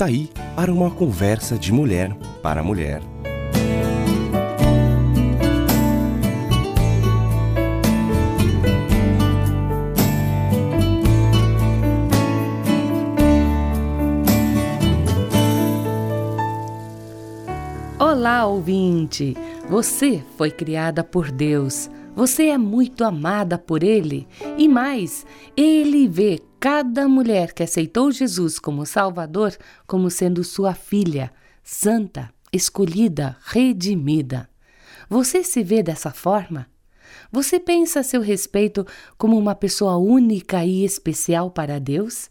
Está aí para uma conversa de mulher para mulher. Olá, ouvinte! Você foi criada por Deus. Você é muito amada por Ele. E mais, Ele vê cada mulher que aceitou Jesus como Salvador como sendo sua filha, santa, escolhida, redimida. Você se vê dessa forma? Você pensa a seu respeito como uma pessoa única e especial para Deus?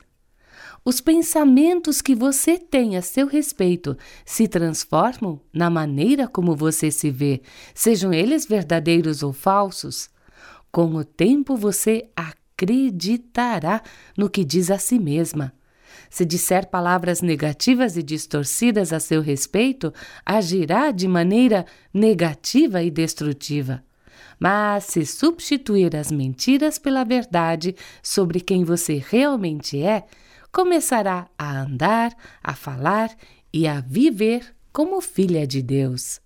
Os pensamentos que você tem a seu respeito se transformam na maneira como você se vê, sejam eles verdadeiros ou falsos? Com o tempo você acreditará no que diz a si mesma. Se disser palavras negativas e distorcidas a seu respeito, agirá de maneira negativa e destrutiva. Mas se substituir as mentiras pela verdade sobre quem você realmente é, começará a andar, a falar e a viver como filha de Deus.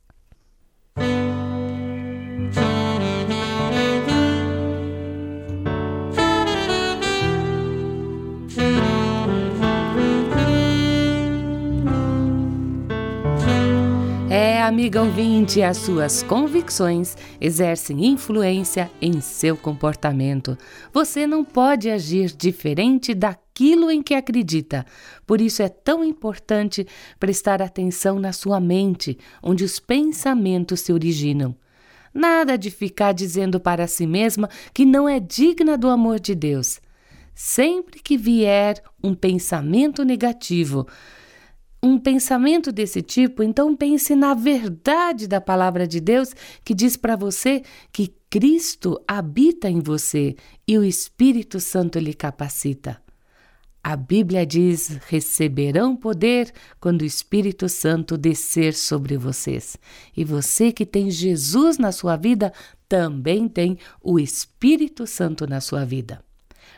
Amiga ouvinte, as suas convicções exercem influência em seu comportamento. Você não pode agir diferente daquilo em que acredita. Por isso é tão importante prestar atenção na sua mente, onde os pensamentos se originam. Nada de ficar dizendo para si mesma que não é digna do amor de Deus. Sempre que vier um pensamento negativo, um pensamento desse tipo, então pense na verdade da palavra de Deus que diz para você que Cristo habita em você e o Espírito Santo lhe capacita. A Bíblia diz: receberão poder quando o Espírito Santo descer sobre vocês. E você que tem Jesus na sua vida também tem o Espírito Santo na sua vida.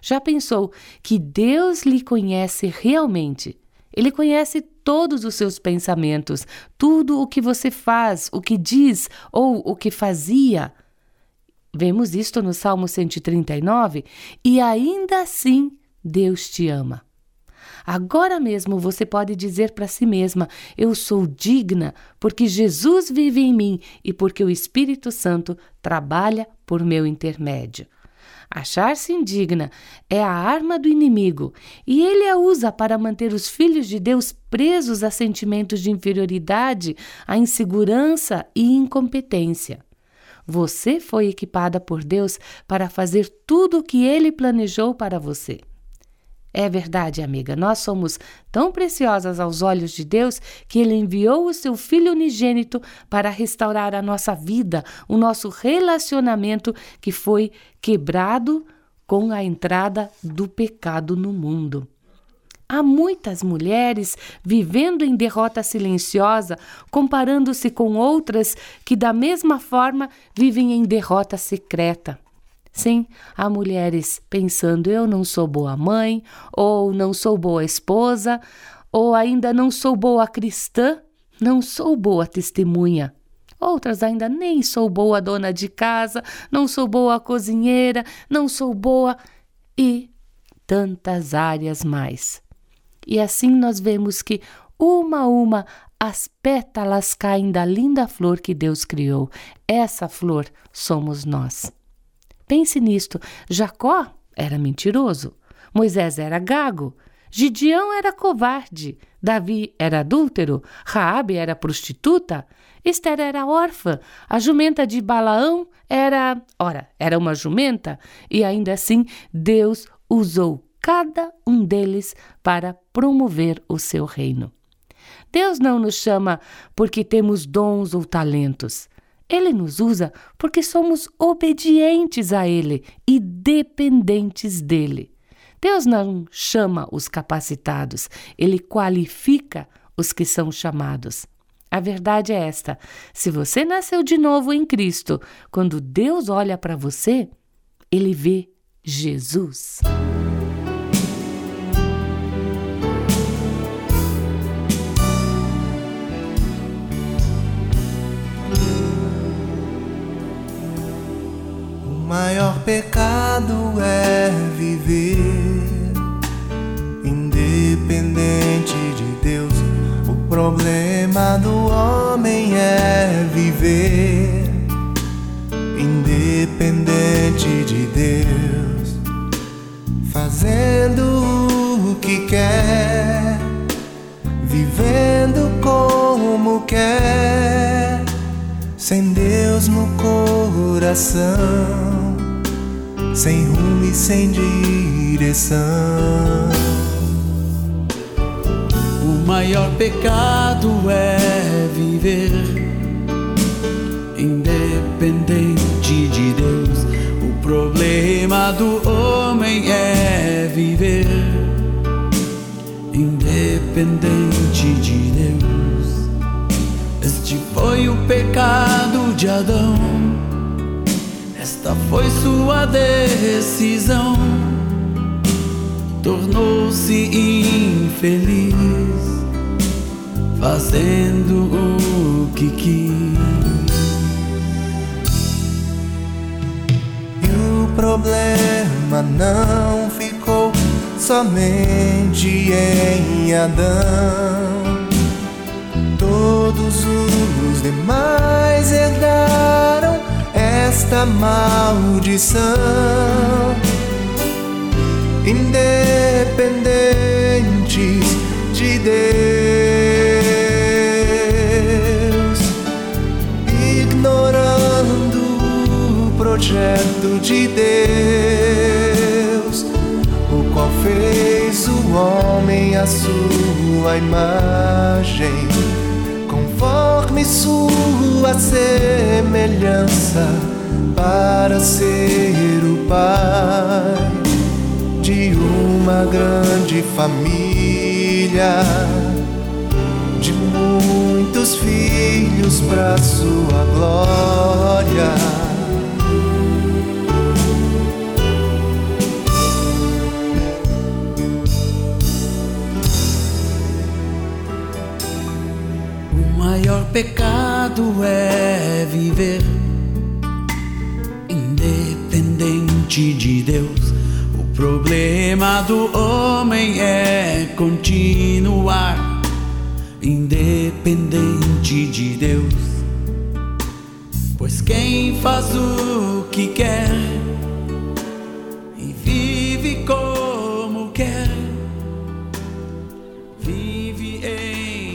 Já pensou que Deus lhe conhece realmente? Ele conhece todos os seus pensamentos, tudo o que você faz, o que diz ou o que fazia. Vemos isto no Salmo 139 e ainda assim Deus te ama. Agora mesmo você pode dizer para si mesma: Eu sou digna porque Jesus vive em mim e porque o Espírito Santo trabalha por meu intermédio. Achar-se indigna é a arma do inimigo e ele a usa para manter os filhos de Deus presos a sentimentos de inferioridade, a insegurança e incompetência. Você foi equipada por Deus para fazer tudo o que ele planejou para você. É verdade, amiga, nós somos tão preciosas aos olhos de Deus que Ele enviou o seu Filho unigênito para restaurar a nossa vida, o nosso relacionamento que foi quebrado com a entrada do pecado no mundo. Há muitas mulheres vivendo em derrota silenciosa, comparando-se com outras que, da mesma forma, vivem em derrota secreta. Sim, há mulheres pensando: eu não sou boa mãe, ou não sou boa esposa, ou ainda não sou boa cristã, não sou boa testemunha. Outras ainda nem sou boa dona de casa, não sou boa cozinheira, não sou boa. E tantas áreas mais. E assim nós vemos que, uma a uma, as pétalas caem da linda flor que Deus criou. Essa flor somos nós. Pense nisto: Jacó era mentiroso, Moisés era gago, Gideão era covarde, Davi era adúltero, Raabe era prostituta, Esther era órfã, a jumenta de Balaão era, ora, era uma jumenta, e ainda assim Deus usou cada um deles para promover o seu reino. Deus não nos chama porque temos dons ou talentos. Ele nos usa porque somos obedientes a Ele e dependentes dele. Deus não chama os capacitados, Ele qualifica os que são chamados. A verdade é esta: se você nasceu de novo em Cristo, quando Deus olha para você, Ele vê Jesus. Pecado é viver independente de Deus. O problema do homem é viver independente de Deus, fazendo o que quer, vivendo como quer, sem Deus no coração sem rumo e sem direção. O maior pecado é viver independente de Deus. O problema do homem é viver independente de Deus. Este foi o pecado de Adão esta foi sua decisão. Tornou-se infeliz, fazendo o que quis. E o problema não ficou somente em Adão. Todos os demais herdaram esta maldição, independentes de Deus, ignorando o projeto de Deus, o qual fez o homem à sua imagem, conforme sua semelhança para ser o pai de uma grande família, de muitos filhos para sua glória. O maior pecado é viver de Deus. O problema do homem é continuar independente de Deus. Pois quem faz o que quer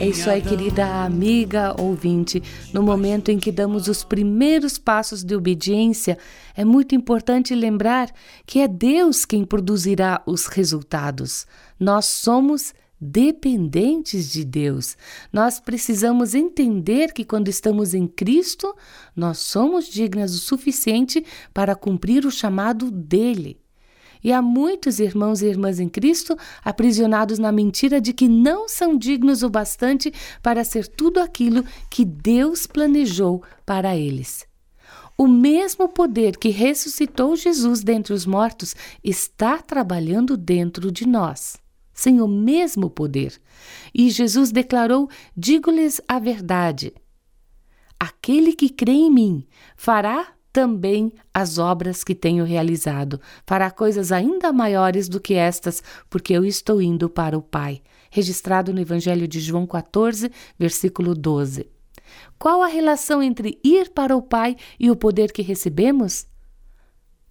É isso aí, querida amiga ouvinte. No momento em que damos os primeiros passos de obediência, é muito importante lembrar que é Deus quem produzirá os resultados. Nós somos dependentes de Deus. Nós precisamos entender que quando estamos em Cristo, nós somos dignas o suficiente para cumprir o chamado dele. E há muitos irmãos e irmãs em Cristo aprisionados na mentira de que não são dignos o bastante para ser tudo aquilo que Deus planejou para eles. O mesmo poder que ressuscitou Jesus dentre os mortos está trabalhando dentro de nós. Sim, o mesmo poder. E Jesus declarou: Digo-lhes a verdade. Aquele que crê em mim fará também as obras que tenho realizado, fará coisas ainda maiores do que estas, porque eu estou indo para o Pai. Registrado no Evangelho de João 14, versículo 12. Qual a relação entre ir para o Pai e o poder que recebemos?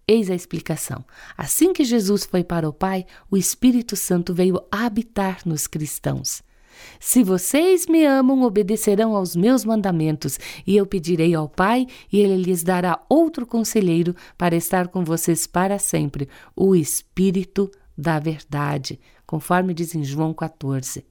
Eis a explicação. Assim que Jesus foi para o Pai, o Espírito Santo veio habitar nos cristãos. Se vocês me amam, obedecerão aos meus mandamentos, e eu pedirei ao Pai, e ele lhes dará outro conselheiro para estar com vocês para sempre, o Espírito da Verdade, conforme diz em João 14.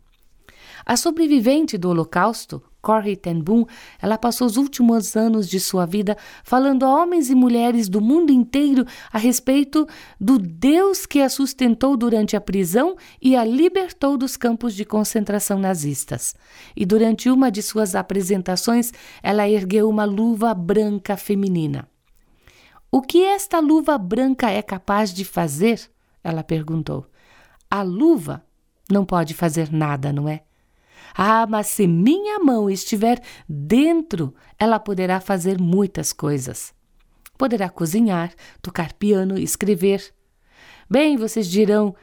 A sobrevivente do Holocausto, Corrie ten Boom, ela passou os últimos anos de sua vida falando a homens e mulheres do mundo inteiro a respeito do Deus que a sustentou durante a prisão e a libertou dos campos de concentração nazistas. E durante uma de suas apresentações, ela ergueu uma luva branca feminina. O que esta luva branca é capaz de fazer? Ela perguntou. A luva não pode fazer nada, não é? Ah, mas se minha mão estiver dentro, ela poderá fazer muitas coisas. Poderá cozinhar, tocar piano, escrever. Bem, vocês dirão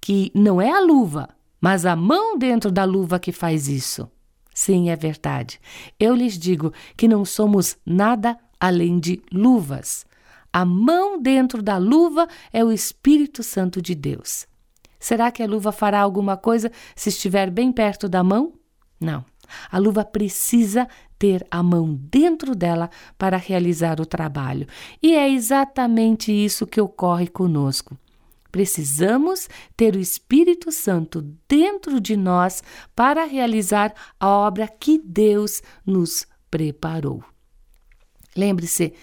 que não é a luva, mas a mão dentro da luva que faz isso. Sim, é verdade. Eu lhes digo que não somos nada além de luvas. A mão dentro da luva é o Espírito Santo de Deus. Será que a luva fará alguma coisa se estiver bem perto da mão? Não. A luva precisa ter a mão dentro dela para realizar o trabalho. E é exatamente isso que ocorre conosco. Precisamos ter o Espírito Santo dentro de nós para realizar a obra que Deus nos preparou. Lembre-se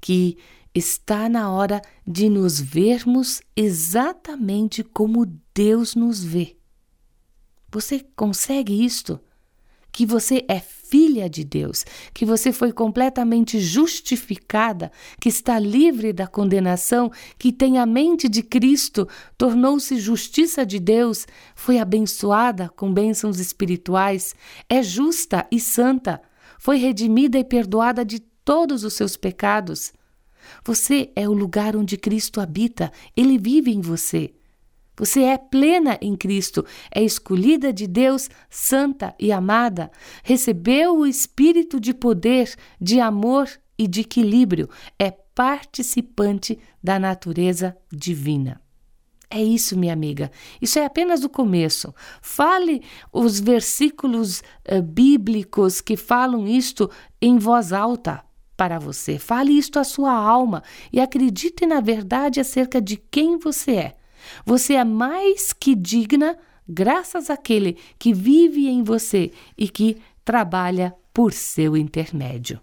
que está na hora de nos vermos exatamente como Deus nos vê. Você consegue isto? Que você é filha de Deus, que você foi completamente justificada, que está livre da condenação, que tem a mente de Cristo, tornou-se justiça de Deus, foi abençoada com bênçãos espirituais, é justa e santa, foi redimida e perdoada de todos os seus pecados. Você é o lugar onde Cristo habita, ele vive em você. Você é plena em Cristo, é escolhida de Deus, santa e amada, recebeu o espírito de poder, de amor e de equilíbrio, é participante da natureza divina. É isso, minha amiga. Isso é apenas o começo. Fale os versículos uh, bíblicos que falam isto em voz alta para você. Fale isto à sua alma e acredite na verdade acerca de quem você é. Você é mais que digna graças àquele que vive em você e que trabalha por seu intermédio.